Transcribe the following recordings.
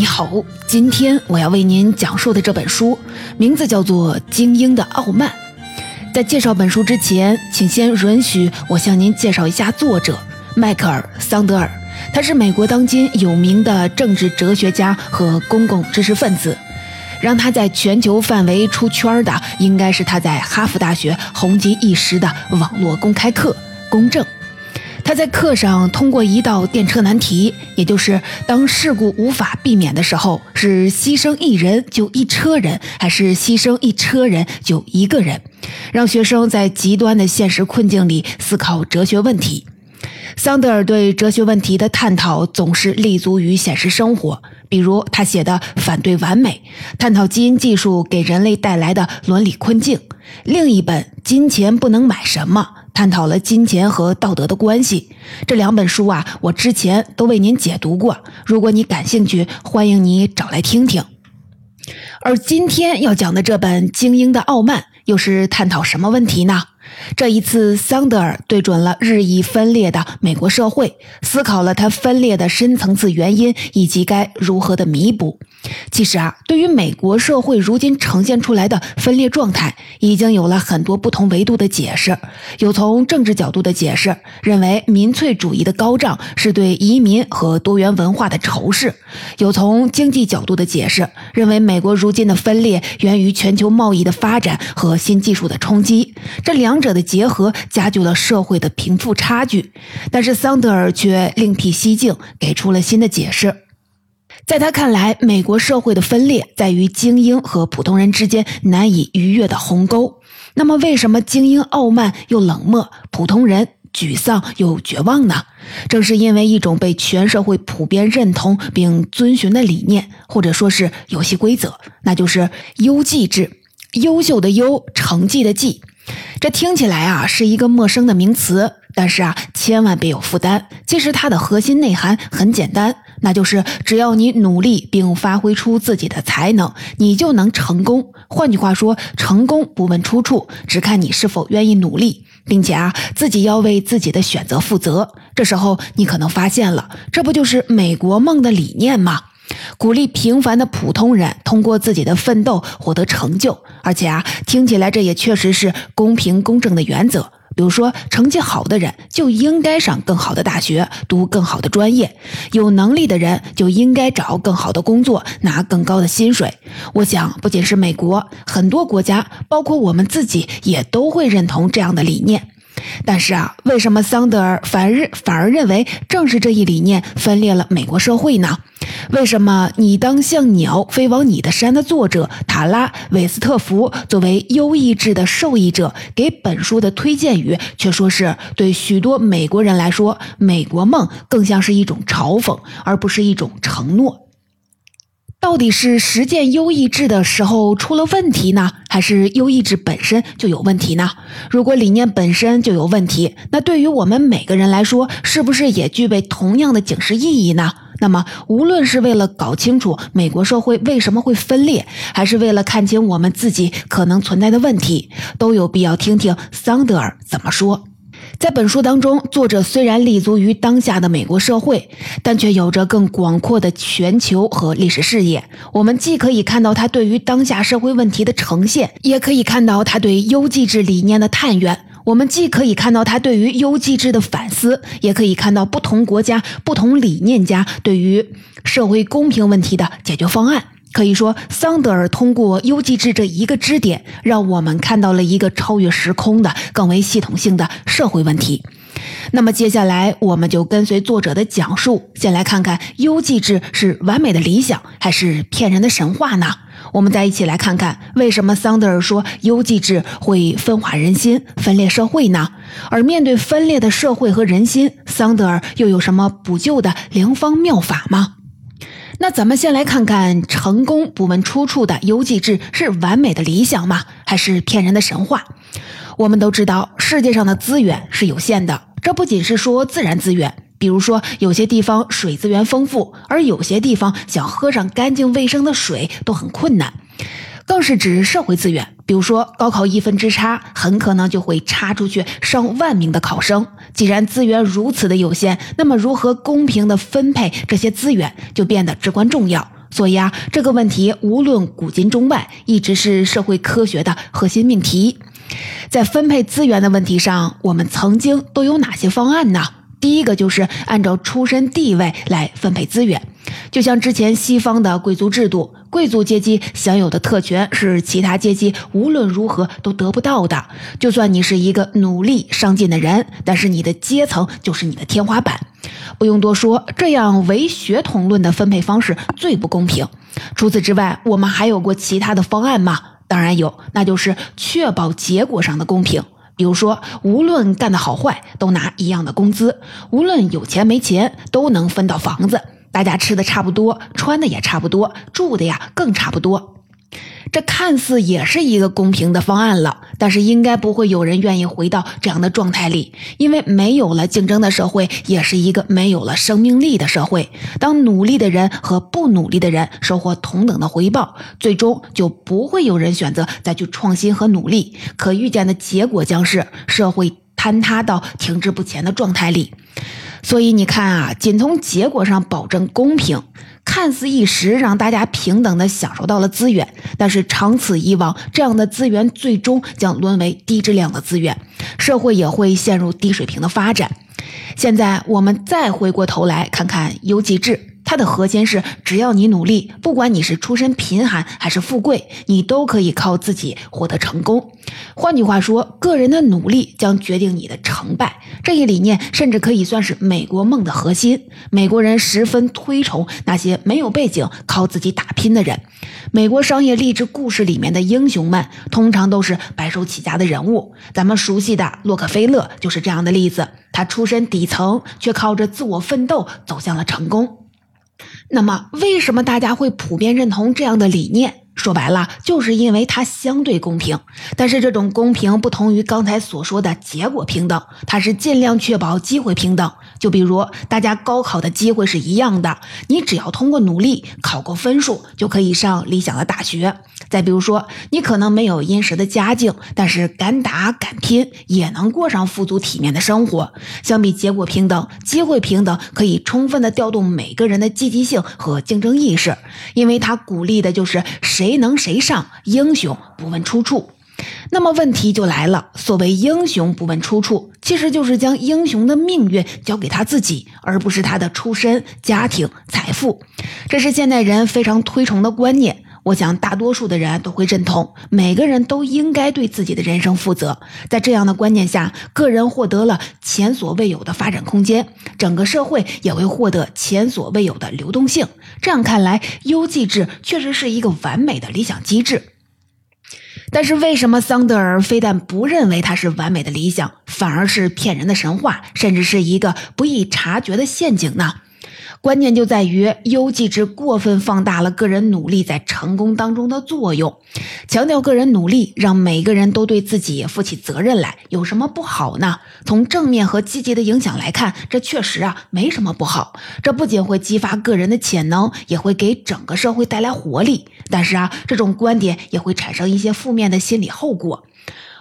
你好，今天我要为您讲述的这本书名字叫做《精英的傲慢》。在介绍本书之前，请先允许我向您介绍一下作者迈克尔·桑德尔。他是美国当今有名的政治哲学家和公共知识分子。让他在全球范围出圈的，应该是他在哈佛大学红极一时的网络公开课《公正》。他在课上通过一道电车难题，也就是当事故无法避免的时候，是牺牲一人就一车人，还是牺牲一车人就一个人，让学生在极端的现实困境里思考哲学问题。桑德尔对哲学问题的探讨总是立足于现实生活，比如他写的《反对完美》，探讨基因技术给人类带来的伦理困境；另一本《金钱不能买什么》。探讨了金钱和道德的关系。这两本书啊，我之前都为您解读过。如果你感兴趣，欢迎你找来听听。而今天要讲的这本《精英的傲慢》，又是探讨什么问题呢？这一次，桑德尔对准了日益分裂的美国社会，思考了它分裂的深层次原因以及该如何的弥补。其实啊，对于美国社会如今呈现出来的分裂状态，已经有了很多不同维度的解释。有从政治角度的解释，认为民粹主义的高涨是对移民和多元文化的仇视；有从经济角度的解释，认为美国如今的分裂源于全球贸易的发展和新技术的冲击。这两。者的结合加剧了社会的贫富差距，但是桑德尔却另辟蹊径，给出了新的解释。在他看来，美国社会的分裂在于精英和普通人之间难以逾越的鸿沟。那么，为什么精英傲慢又冷漠，普通人沮丧又绝望呢？正是因为一种被全社会普遍认同并遵循的理念，或者说是游戏规则，那就是优绩制。优秀的优，成绩的绩。这听起来啊是一个陌生的名词，但是啊千万别有负担。其实它的核心内涵很简单，那就是只要你努力并发挥出自己的才能，你就能成功。换句话说，成功不问出处，只看你是否愿意努力，并且啊自己要为自己的选择负责。这时候你可能发现了，这不就是美国梦的理念吗？鼓励平凡的普通人通过自己的奋斗获得成就，而且啊，听起来这也确实是公平公正的原则。比如说，成绩好的人就应该上更好的大学，读更好的专业；有能力的人就应该找更好的工作，拿更高的薪水。我想，不仅是美国，很多国家，包括我们自己，也都会认同这样的理念。但是啊，为什么桑德尔反而反而认为正是这一理念分裂了美国社会呢？为什么你当像鸟飞往你的山的作者塔拉韦斯特福作为优异制的受益者，给本书的推荐语却说是对许多美国人来说，美国梦更像是一种嘲讽，而不是一种承诺？到底是实践优异制的时候出了问题呢，还是优异制本身就有问题呢？如果理念本身就有问题，那对于我们每个人来说，是不是也具备同样的警示意义呢？那么，无论是为了搞清楚美国社会为什么会分裂，还是为了看清我们自己可能存在的问题，都有必要听听桑德尔怎么说。在本书当中，作者虽然立足于当下的美国社会，但却有着更广阔的全球和历史视野。我们既可以看到他对于当下社会问题的呈现，也可以看到他对优绩制理念的探源。我们既可以看到他对于优绩制的反思，也可以看到不同国家、不同理念家对于社会公平问题的解决方案。可以说，桑德尔通过优绩制这一个支点，让我们看到了一个超越时空的、更为系统性的社会问题。那么，接下来我们就跟随作者的讲述，先来看看优绩制是完美的理想，还是骗人的神话呢？我们再一起来看看，为什么桑德尔说优绩制会分化人心、分裂社会呢？而面对分裂的社会和人心，桑德尔又有什么补救的良方妙法吗？那咱们先来看看，成功不问出处的优绩制是完美的理想吗？还是骗人的神话？我们都知道，世界上的资源是有限的，这不仅是说自然资源，比如说有些地方水资源丰富，而有些地方想喝上干净卫生的水都很困难。更是指社会资源，比如说高考一分之差，很可能就会差出去上万名的考生。既然资源如此的有限，那么如何公平的分配这些资源就变得至关重要。所以啊，这个问题无论古今中外，一直是社会科学的核心命题。在分配资源的问题上，我们曾经都有哪些方案呢？第一个就是按照出身地位来分配资源，就像之前西方的贵族制度，贵族阶级享有的特权是其他阶级无论如何都得不到的。就算你是一个努力上进的人，但是你的阶层就是你的天花板。不用多说，这样唯血统论的分配方式最不公平。除此之外，我们还有过其他的方案吗？当然有，那就是确保结果上的公平。比如说，无论干的好坏，都拿一样的工资；无论有钱没钱，都能分到房子。大家吃的差不多，穿的也差不多，住的呀更差不多。这看似也是一个公平的方案了，但是应该不会有人愿意回到这样的状态里，因为没有了竞争的社会，也是一个没有了生命力的社会。当努力的人和不努力的人收获同等的回报，最终就不会有人选择再去创新和努力。可预见的结果将是社会坍塌到停滞不前的状态里。所以你看啊，仅从结果上保证公平。看似一时让大家平等的享受到了资源，但是长此以往，这样的资源最终将沦为低质量的资源，社会也会陷入低水平的发展。现在我们再回过头来看看优绩制。它的核心是，只要你努力，不管你是出身贫寒还是富贵，你都可以靠自己获得成功。换句话说，个人的努力将决定你的成败。这一理念甚至可以算是美国梦的核心。美国人十分推崇那些没有背景、靠自己打拼的人。美国商业励志故事里面的英雄们，通常都是白手起家的人物。咱们熟悉的洛克菲勒就是这样的例子。他出身底层，却靠着自我奋斗走向了成功。那么，为什么大家会普遍认同这样的理念？说白了，就是因为它相对公平。但是，这种公平不同于刚才所说的结果平等，它是尽量确保机会平等。就比如，大家高考的机会是一样的，你只要通过努力考够分数，就可以上理想的大学。再比如说，你可能没有殷实的家境，但是敢打敢拼，也能过上富足体面的生活。相比结果平等，机会平等可以充分的调动每个人的积极性和竞争意识，因为它鼓励的就是谁能谁上，英雄不问出处。那么问题就来了，所谓英雄不问出处，其实就是将英雄的命运交给他自己，而不是他的出身、家庭、财富。这是现代人非常推崇的观念。我想，大多数的人都会认同，每个人都应该对自己的人生负责。在这样的观念下，个人获得了前所未有的发展空间，整个社会也会获得前所未有的流动性。这样看来，优绩制确实是一个完美的理想机制。但是，为什么桑德尔非但不认为它是完美的理想，反而是骗人的神话，甚至是一个不易察觉的陷阱呢？关键就在于优绩制过分放大了个人努力在成功当中的作用，强调个人努力，让每个人都对自己负起责任来，有什么不好呢？从正面和积极的影响来看，这确实啊没什么不好。这不仅会激发个人的潜能，也会给整个社会带来活力。但是啊，这种观点也会产生一些负面的心理后果。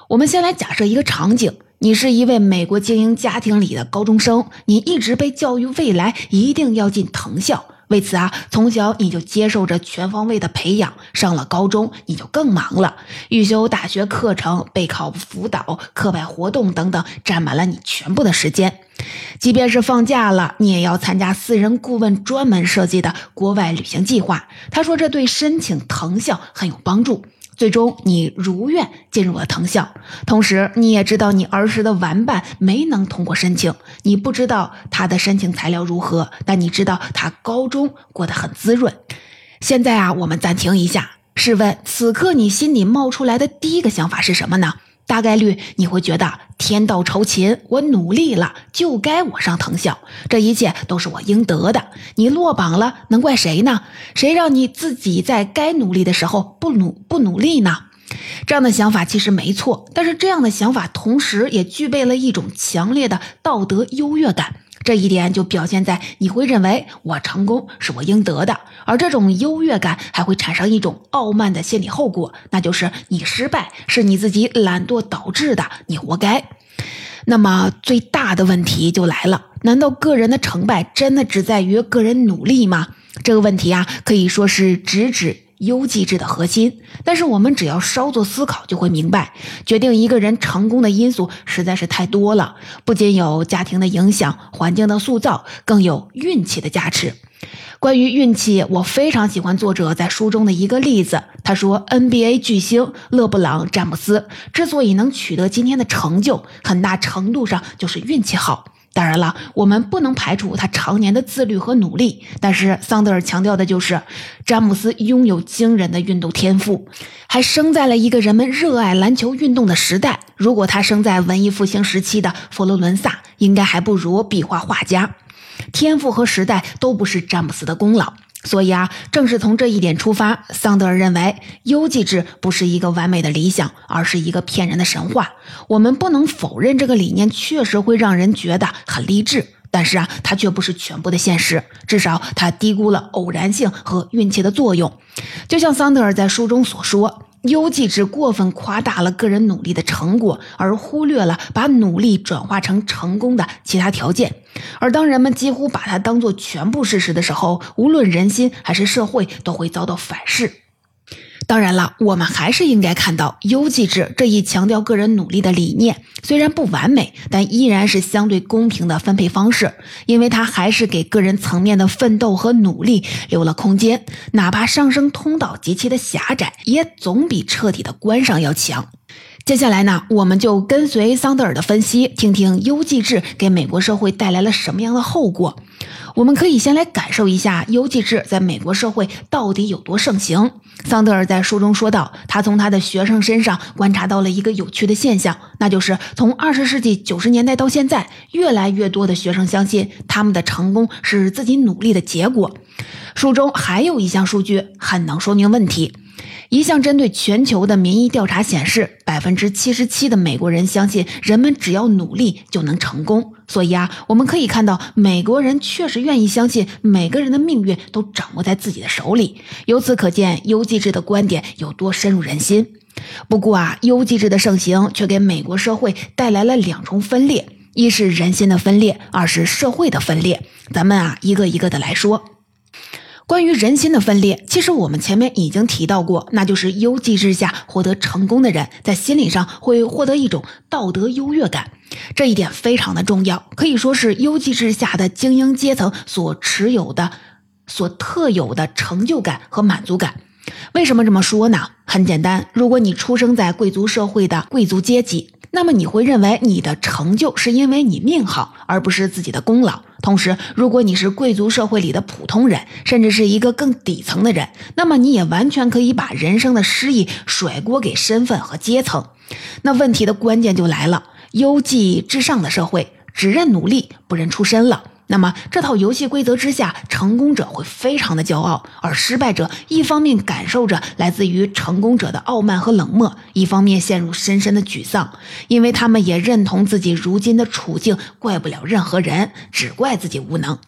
我们先来假设一个场景。你是一位美国精英家庭里的高中生，你一直被教育未来一定要进藤校，为此啊，从小你就接受着全方位的培养。上了高中，你就更忙了，预修大学课程、备考辅导、课外活动等等，占满了你全部的时间。即便是放假了，你也要参加私人顾问专门设计的国外旅行计划。他说，这对申请藤校很有帮助。最终，你如愿进入了藤校，同时你也知道你儿时的玩伴没能通过申请。你不知道他的申请材料如何，但你知道他高中过得很滋润。现在啊，我们暂停一下。试问，此刻你心里冒出来的第一个想法是什么呢？大概率你会觉得天道酬勤，我努力了就该我上藤校，这一切都是我应得的。你落榜了，能怪谁呢？谁让你自己在该努力的时候不努不努力呢？这样的想法其实没错，但是这样的想法同时也具备了一种强烈的道德优越感。这一点就表现在你会认为我成功是我应得的，而这种优越感还会产生一种傲慢的心理后果，那就是你失败是你自己懒惰导致的，你活该。那么最大的问题就来了，难道个人的成败真的只在于个人努力吗？这个问题啊，可以说是直指优绩制的核心。但是我们只要稍作思考，就会明白，决定一个人成功的因素实在是太多了，不仅有家庭的影响、环境的塑造，更有运气的加持。关于运气，我非常喜欢作者在书中的一个例子。他说，NBA 巨星勒布朗·詹姆斯之所以能取得今天的成就，很大程度上就是运气好。当然了，我们不能排除他常年的自律和努力。但是桑德尔强调的就是，詹姆斯拥有惊人的运动天赋，还生在了一个人们热爱篮球运动的时代。如果他生在文艺复兴时期的佛罗伦萨，应该还不如壁画画家。天赋和时代都不是詹姆斯的功劳，所以啊，正是从这一点出发，桑德尔认为优绩制不是一个完美的理想，而是一个骗人的神话。我们不能否认这个理念确实会让人觉得很励志，但是啊，它却不是全部的现实，至少它低估了偶然性和运气的作用。就像桑德尔在书中所说。优绩制过分夸大了个人努力的成果，而忽略了把努力转化成成功的其他条件。而当人们几乎把它当做全部事实的时候，无论人心还是社会都会遭到反噬。当然了，我们还是应该看到优绩制这一强调个人努力的理念，虽然不完美，但依然是相对公平的分配方式，因为它还是给个人层面的奋斗和努力留了空间，哪怕上升通道极其的狭窄，也总比彻底的关上要强。接下来呢，我们就跟随桑德尔的分析，听听优绩制给美国社会带来了什么样的后果。我们可以先来感受一下优绩制在美国社会到底有多盛行。桑德尔在书中说道，他从他的学生身上观察到了一个有趣的现象，那就是从二十世纪九十年代到现在，越来越多的学生相信他们的成功是自己努力的结果。书中还有一项数据很能说明问题。一项针对全球的民意调查显示，百分之七十七的美国人相信人们只要努力就能成功。所以啊，我们可以看到，美国人确实愿意相信每个人的命运都掌握在自己的手里。由此可见，优绩制的观点有多深入人心。不过啊，优绩制的盛行却给美国社会带来了两重分裂：一是人心的分裂，二是社会的分裂。咱们啊，一个一个的来说。关于人心的分裂，其实我们前面已经提到过，那就是优绩之下获得成功的人，在心理上会获得一种道德优越感，这一点非常的重要，可以说是优绩之下的精英阶层所持有的、所特有的成就感和满足感。为什么这么说呢？很简单，如果你出生在贵族社会的贵族阶级。那么你会认为你的成就是因为你命好，而不是自己的功劳。同时，如果你是贵族社会里的普通人，甚至是一个更底层的人，那么你也完全可以把人生的失意甩锅给身份和阶层。那问题的关键就来了：优绩至上的社会只认努力，不认出身了。那么这套游戏规则之下，成功者会非常的骄傲，而失败者一方面感受着来自于成功者的傲慢和冷漠，一方面陷入深深的沮丧，因为他们也认同自己如今的处境，怪不了任何人，只怪自己无能。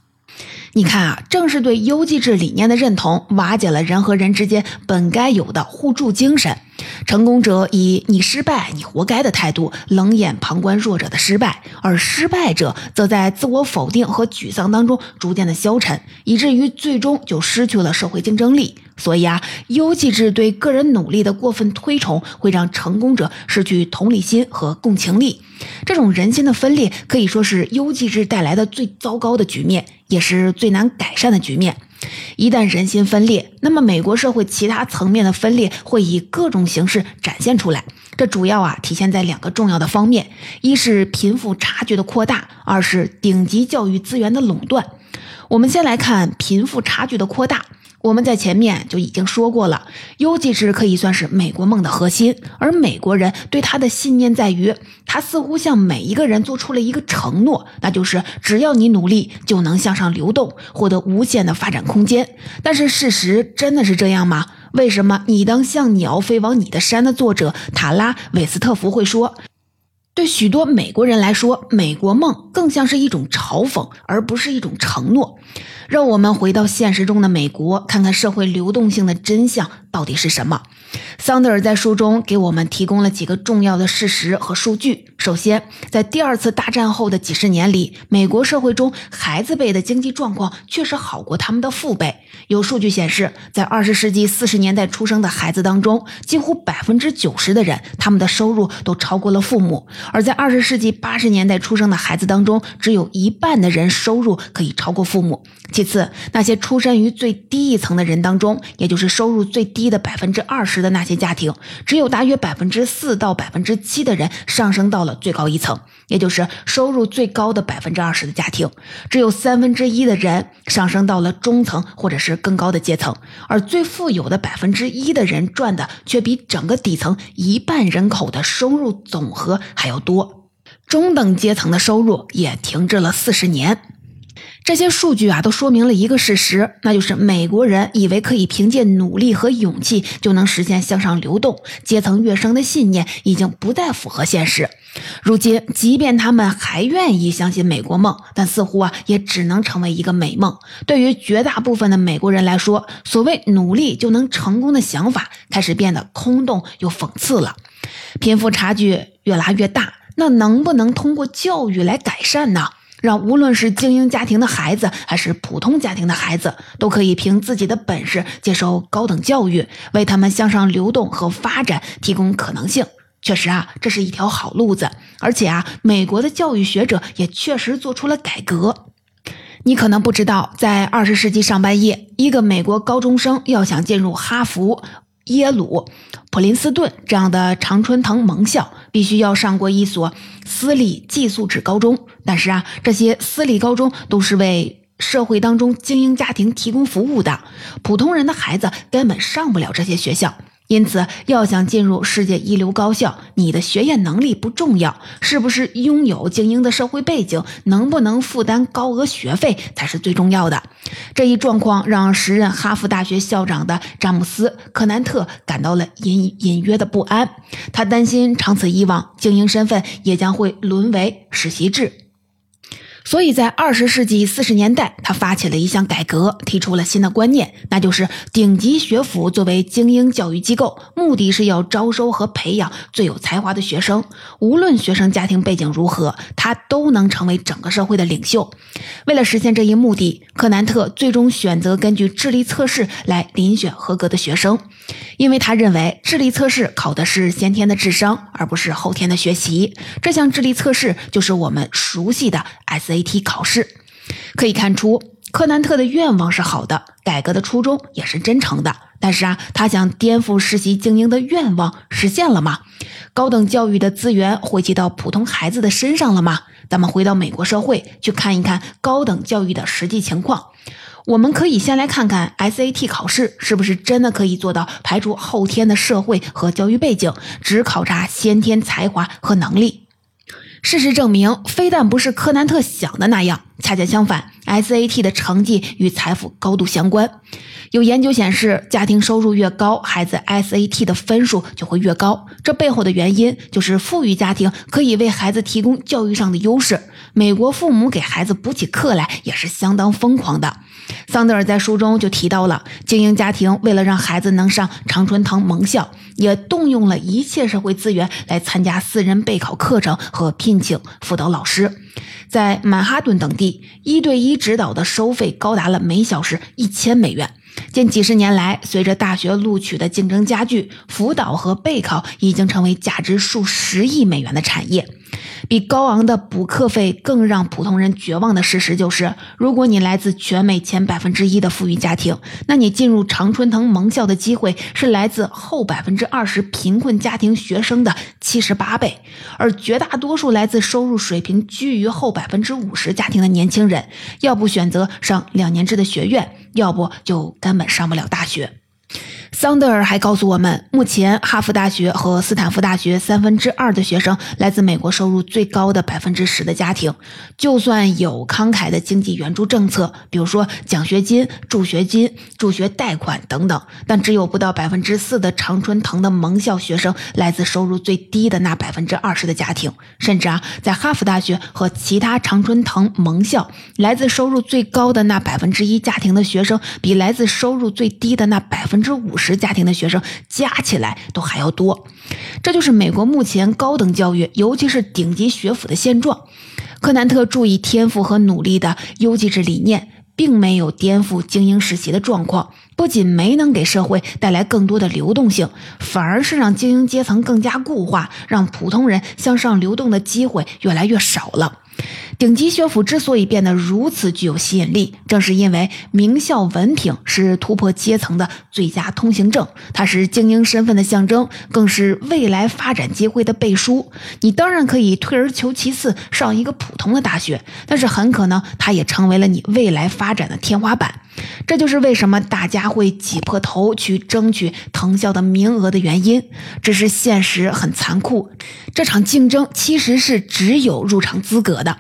你看啊，正是对优绩制理念的认同，瓦解了人和人之间本该有的互助精神。成功者以“你失败，你活该”的态度冷眼旁观弱者的失败，而失败者则在自我否定和沮丧当中逐渐的消沉，以至于最终就失去了社会竞争力。所以啊，优绩制对个人努力的过分推崇，会让成功者失去同理心和共情力。这种人心的分裂，可以说是优绩制带来的最糟糕的局面，也是最难改善的局面。一旦人心分裂，那么美国社会其他层面的分裂会以各种形式展现出来。这主要啊体现在两个重要的方面：一是贫富差距的扩大，二是顶级教育资源的垄断。我们先来看贫富差距的扩大。我们在前面就已经说过了，优绩制可以算是美国梦的核心，而美国人对他的信念在于，他似乎向每一个人做出了一个承诺，那就是只要你努力，就能向上流动，获得无限的发展空间。但是事实真的是这样吗？为什么《你当像鸟飞往你的山》的作者塔拉·韦斯特福会说，对许多美国人来说，美国梦更像是一种嘲讽，而不是一种承诺？让我们回到现实中的美国，看看社会流动性的真相到底是什么。桑德尔在书中给我们提供了几个重要的事实和数据。首先，在第二次大战后的几十年里，美国社会中孩子辈的经济状况确实好过他们的父辈。有数据显示，在二十世纪四十年代出生的孩子当中，几乎百分之九十的人，他们的收入都超过了父母；而在二十世纪八十年代出生的孩子当中，只有一半的人收入可以超过父母。其次，那些出身于最低一层的人当中，也就是收入最低低的百分之二十的那些家庭，只有大约百分之四到百分之七的人上升到了最高一层，也就是收入最高的百分之二十的家庭，只有三分之一的人上升到了中层或者是更高的阶层，而最富有的百分之一的人赚的却比整个底层一半人口的收入总和还要多，中等阶层的收入也停滞了四十年。这些数据啊，都说明了一个事实，那就是美国人以为可以凭借努力和勇气就能实现向上流动、阶层跃升的信念，已经不再符合现实。如今，即便他们还愿意相信美国梦，但似乎啊，也只能成为一个美梦。对于绝大部分的美国人来说，所谓努力就能成功的想法，开始变得空洞又讽刺了。贫富差距越拉越大，那能不能通过教育来改善呢？让无论是精英家庭的孩子，还是普通家庭的孩子，都可以凭自己的本事接受高等教育，为他们向上流动和发展提供可能性。确实啊，这是一条好路子。而且啊，美国的教育学者也确实做出了改革。你可能不知道，在二十世纪上半叶，一个美国高中生要想进入哈佛。耶鲁、普林斯顿这样的常春藤盟校，必须要上过一所私立寄宿制高中。但是啊，这些私立高中都是为社会当中精英家庭提供服务的，普通人的孩子根本上不了这些学校。因此，要想进入世界一流高校，你的学业能力不重要，是不是拥有精英的社会背景，能不能负担高额学费才是最重要的。这一状况让时任哈佛大学校长的詹姆斯·柯南特感到了隐隐约的不安，他担心长此以往，精英身份也将会沦为实习制。所以在二十世纪四十年代，他发起了一项改革，提出了新的观念，那就是顶级学府作为精英教育机构，目的是要招收和培养最有才华的学生。无论学生家庭背景如何，他都能成为整个社会的领袖。为了实现这一目的，柯南特最终选择根据智力测试来遴选合格的学生，因为他认为智力测试考的是先天的智商，而不是后天的学习。这项智力测试就是我们熟悉的 S。SAT 考试可以看出，柯南特的愿望是好的，改革的初衷也是真诚的。但是啊，他想颠覆世袭精英的愿望实现了吗？高等教育的资源汇集到普通孩子的身上了吗？咱们回到美国社会去看一看高等教育的实际情况。我们可以先来看看 SAT 考试是不是真的可以做到排除后天的社会和教育背景，只考察先天才华和能力。事实证明，非但不是柯南特想的那样，恰恰相反，SAT 的成绩与财富高度相关。有研究显示，家庭收入越高，孩子 SAT 的分数就会越高。这背后的原因就是富裕家庭可以为孩子提供教育上的优势。美国父母给孩子补起课来也是相当疯狂的。桑德尔在书中就提到了，精英家庭为了让孩子能上常春藤盟校，也动用了一切社会资源来参加私人备考课程和聘请辅导老师。在曼哈顿等地，一对一指导的收费高达了每小时一千美元。近几十年来，随着大学录取的竞争加剧，辅导和备考已经成为价值数十亿美元的产业。比高昂的补课费更让普通人绝望的事实就是，如果你来自全美前百分之一的富裕家庭，那你进入常春藤盟校的机会是来自后百分之二十贫困家庭学生的七十八倍。而绝大多数来自收入水平居于后百分之五十家庭的年轻人，要不选择上两年制的学院，要不就根本上不了大学。桑德尔还告诉我们，目前哈佛大学和斯坦福大学三分之二的学生来自美国收入最高的百分之十的家庭。就算有慷慨的经济援助政策，比如说奖学金、助学金、助学贷款等等，但只有不到百分之四的常春藤的盟校学生来自收入最低的那百分之二十的家庭。甚至啊，在哈佛大学和其他常春藤盟校，来自收入最高的那百分之一家庭的学生，比来自收入最低的那百分之五十。家庭的学生加起来都还要多。这就是美国目前高等教育，尤其是顶级学府的现状。柯南特注意天赋和努力的优绩制理念。并没有颠覆精英实习的状况，不仅没能给社会带来更多的流动性，反而是让精英阶层更加固化，让普通人向上流动的机会越来越少了。顶级学府之所以变得如此具有吸引力，正是因为名校文凭是突破阶层的最佳通行证，它是精英身份的象征，更是未来发展机会的背书。你当然可以退而求其次上一个普通的大学，但是很可能它也成为了你未来发展的天花板。这就是为什么大家会挤破头去争取藤校的名额的原因。只是现实很残酷，这场竞争其实是只有入场资格的。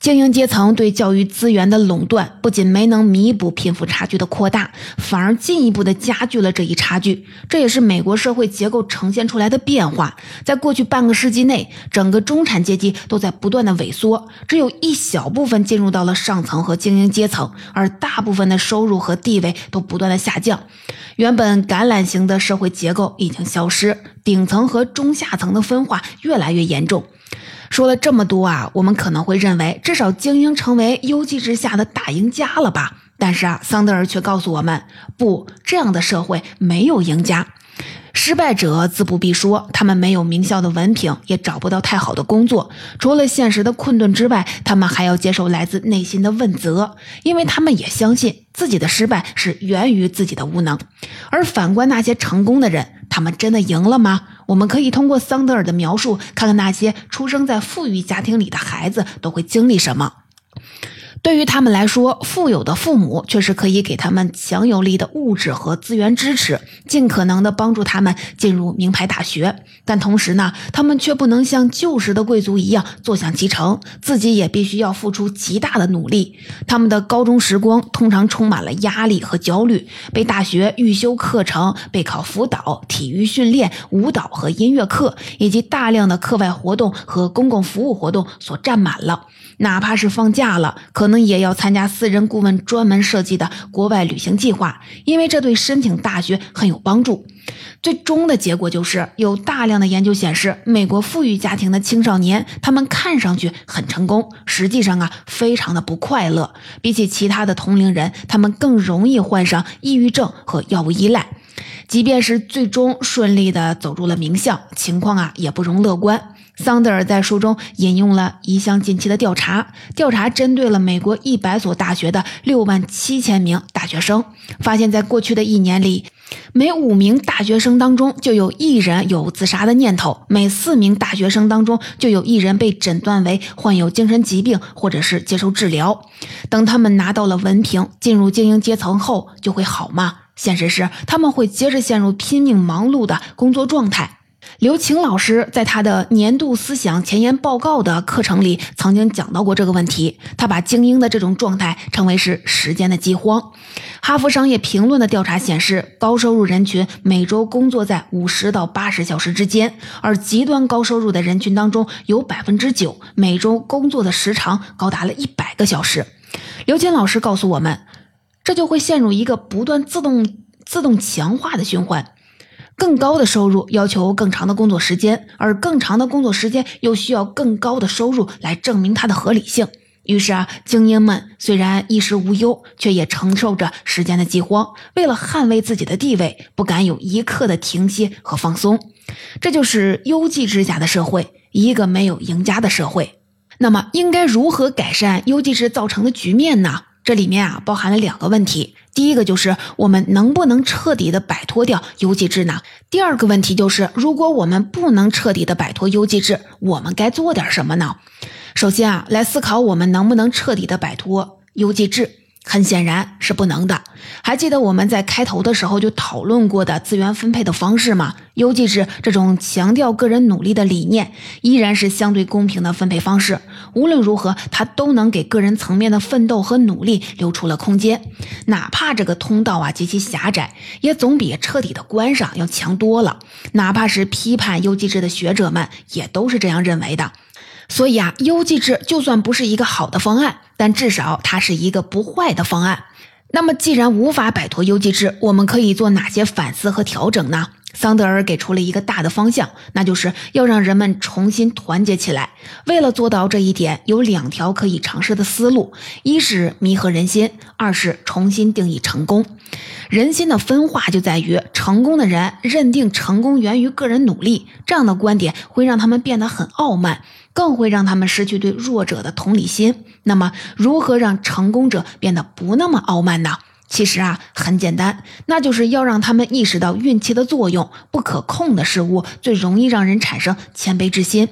精英阶层对教育资源的垄断，不仅没能弥补贫富差距的扩大，反而进一步的加剧了这一差距。这也是美国社会结构呈现出来的变化。在过去半个世纪内，整个中产阶级都在不断的萎缩，只有一小部分进入到了上层和精英阶层，而大部分的收入和地位都不断的下降。原本橄榄型的社会结构已经消失，顶层和中下层的分化越来越严重。说了这么多啊，我们可能会认为至少精英成为优绩之下的大赢家了吧？但是啊，桑德尔却告诉我们，不，这样的社会没有赢家。失败者自不必说，他们没有名校的文凭，也找不到太好的工作。除了现实的困顿之外，他们还要接受来自内心的问责，因为他们也相信自己的失败是源于自己的无能。而反观那些成功的人，他们真的赢了吗？我们可以通过桑德尔的描述，看看那些出生在富裕家庭里的孩子都会经历什么。对于他们来说，富有的父母确实可以给他们强有力的物质和资源支持，尽可能的帮助他们进入名牌大学。但同时呢，他们却不能像旧时的贵族一样坐享其成，自己也必须要付出极大的努力。他们的高中时光通常充满了压力和焦虑，被大学预修课程、备考辅导、体育训练、舞蹈和音乐课，以及大量的课外活动和公共服务活动所占满了。哪怕是放假了，可可能也要参加私人顾问专门设计的国外旅行计划，因为这对申请大学很有帮助。最终的结果就是，有大量的研究显示，美国富裕家庭的青少年，他们看上去很成功，实际上啊，非常的不快乐。比起其他的同龄人，他们更容易患上抑郁症和药物依赖。即便是最终顺利的走入了名校，情况啊，也不容乐观。桑德尔在书中引用了一项近期的调查，调查针对了美国一百所大学的六万七千名大学生，发现，在过去的一年里，每五名大学生当中就有一人有自杀的念头，每四名大学生当中就有一人被诊断为患有精神疾病或者是接受治疗。等他们拿到了文凭，进入精英阶层后，就会好吗？现实是，他们会接着陷入拼命忙碌的工作状态。刘晴老师在他的年度思想前沿报告的课程里曾经讲到过这个问题。他把精英的这种状态称为是时间的饥荒。哈佛商业评论的调查显示，高收入人群每周工作在五十到八十小时之间，而极端高收入的人群当中有百分之九每周工作的时长高达了一百个小时。刘擎老师告诉我们，这就会陷入一个不断自动自动强化的循环。更高的收入要求更长的工作时间，而更长的工作时间又需要更高的收入来证明它的合理性。于是啊，精英们虽然衣食无忧，却也承受着时间的饥荒。为了捍卫自己的地位，不敢有一刻的停歇和放松。这就是优绩制下的社会，一个没有赢家的社会。那么，应该如何改善优绩制造成的局面呢？这里面啊，包含了两个问题。第一个就是我们能不能彻底的摆脱掉优绩制呢？第二个问题就是，如果我们不能彻底的摆脱优绩制，我们该做点什么呢？首先啊，来思考我们能不能彻底的摆脱优绩制。很显然是不能的。还记得我们在开头的时候就讨论过的资源分配的方式吗？优绩制这种强调个人努力的理念，依然是相对公平的分配方式。无论如何，它都能给个人层面的奋斗和努力留出了空间，哪怕这个通道啊极其狭窄，也总比彻底的关上要强多了。哪怕是批判优绩制的学者们，也都是这样认为的。所以啊，优绩制就算不是一个好的方案，但至少它是一个不坏的方案。那么，既然无法摆脱优绩制，我们可以做哪些反思和调整呢？桑德尔给出了一个大的方向，那就是要让人们重新团结起来。为了做到这一点，有两条可以尝试的思路：一是弥合人心，二是重新定义成功。人心的分化就在于，成功的人认定成功源于个人努力，这样的观点会让他们变得很傲慢，更会让他们失去对弱者的同理心。那么，如何让成功者变得不那么傲慢呢？其实啊，很简单，那就是要让他们意识到运气的作用。不可控的事物最容易让人产生谦卑之心。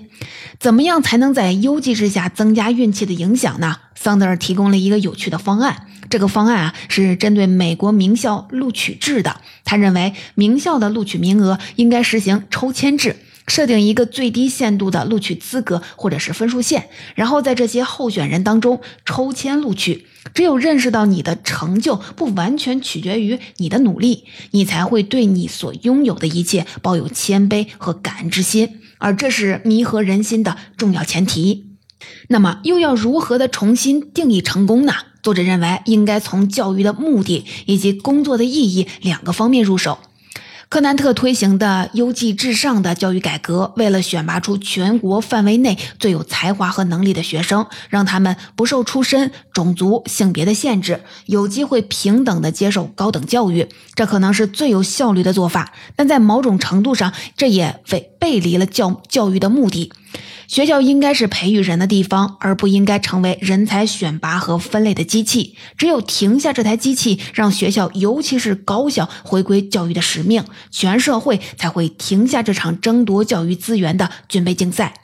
怎么样才能在优绩之下增加运气的影响呢？桑德尔提供了一个有趣的方案。这个方案啊，是针对美国名校录取制的。他认为，名校的录取名额应该实行抽签制。设定一个最低限度的录取资格或者是分数线，然后在这些候选人当中抽签录取。只有认识到你的成就不完全取决于你的努力，你才会对你所拥有的一切抱有谦卑和感恩之心，而这是弥合人心的重要前提。那么，又要如何的重新定义成功呢？作者认为，应该从教育的目的以及工作的意义两个方面入手。柯南特推行的优绩至上的教育改革，为了选拔出全国范围内最有才华和能力的学生，让他们不受出身、种族、性别的限制，有机会平等的接受高等教育，这可能是最有效率的做法。但在某种程度上，这也背背离了教教育的目的。学校应该是培育人的地方，而不应该成为人才选拔和分类的机器。只有停下这台机器，让学校，尤其是高校回归教育的使命，全社会才会停下这场争夺教育资源的军备竞赛。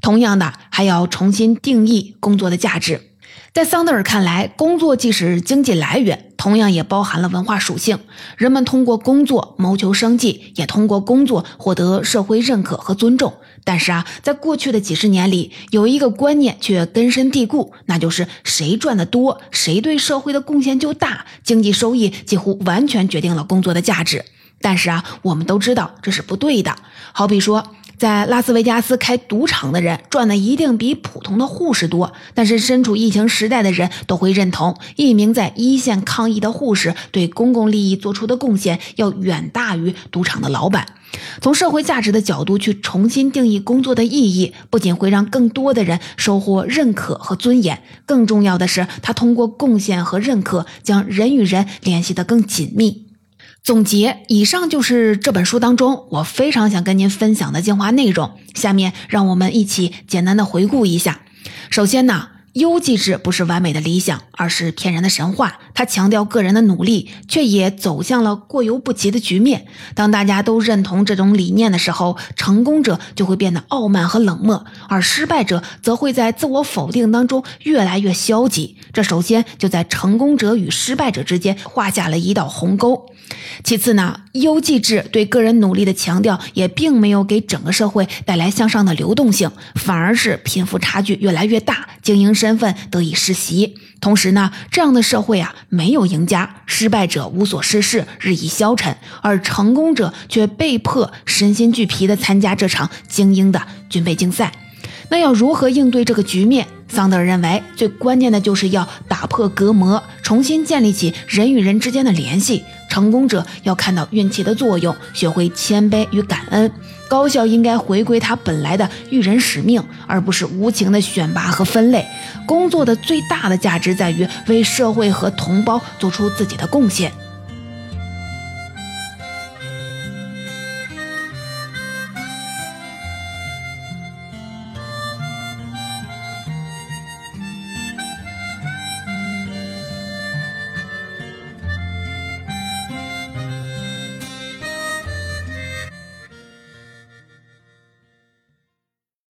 同样的，还要重新定义工作的价值。在桑德尔看来，工作既是经济来源，同样也包含了文化属性。人们通过工作谋求生计，也通过工作获得社会认可和尊重。但是啊，在过去的几十年里，有一个观念却根深蒂固，那就是谁赚的多，谁对社会的贡献就大，经济收益几乎完全决定了工作的价值。但是啊，我们都知道这是不对的。好比说。在拉斯维加斯开赌场的人赚的一定比普通的护士多，但是身处疫情时代的人都会认同，一名在一线抗疫的护士对公共利益做出的贡献要远大于赌场的老板。从社会价值的角度去重新定义工作的意义，不仅会让更多的人收获认可和尊严，更重要的是，他通过贡献和认可，将人与人联系得更紧密。总结，以上就是这本书当中我非常想跟您分享的精华内容。下面让我们一起简单的回顾一下。首先呢。优绩制不是完美的理想，而是骗人的神话。它强调个人的努力，却也走向了过犹不及的局面。当大家都认同这种理念的时候，成功者就会变得傲慢和冷漠，而失败者则会在自我否定当中越来越消极。这首先就在成功者与失败者之间画下了一道鸿沟。其次呢，优绩制对个人努力的强调，也并没有给整个社会带来向上的流动性，反而是贫富差距越来越大，精英。身份得以世袭，同时呢，这样的社会啊，没有赢家，失败者无所事事，日益消沉，而成功者却被迫身心俱疲地参加这场精英的军备竞赛。那要如何应对这个局面？桑德尔认为，最关键的就是要打破隔膜，重新建立起人与人之间的联系。成功者要看到运气的作用，学会谦卑与感恩。高校应该回归它本来的育人使命，而不是无情的选拔和分类。工作的最大的价值在于为社会和同胞做出自己的贡献。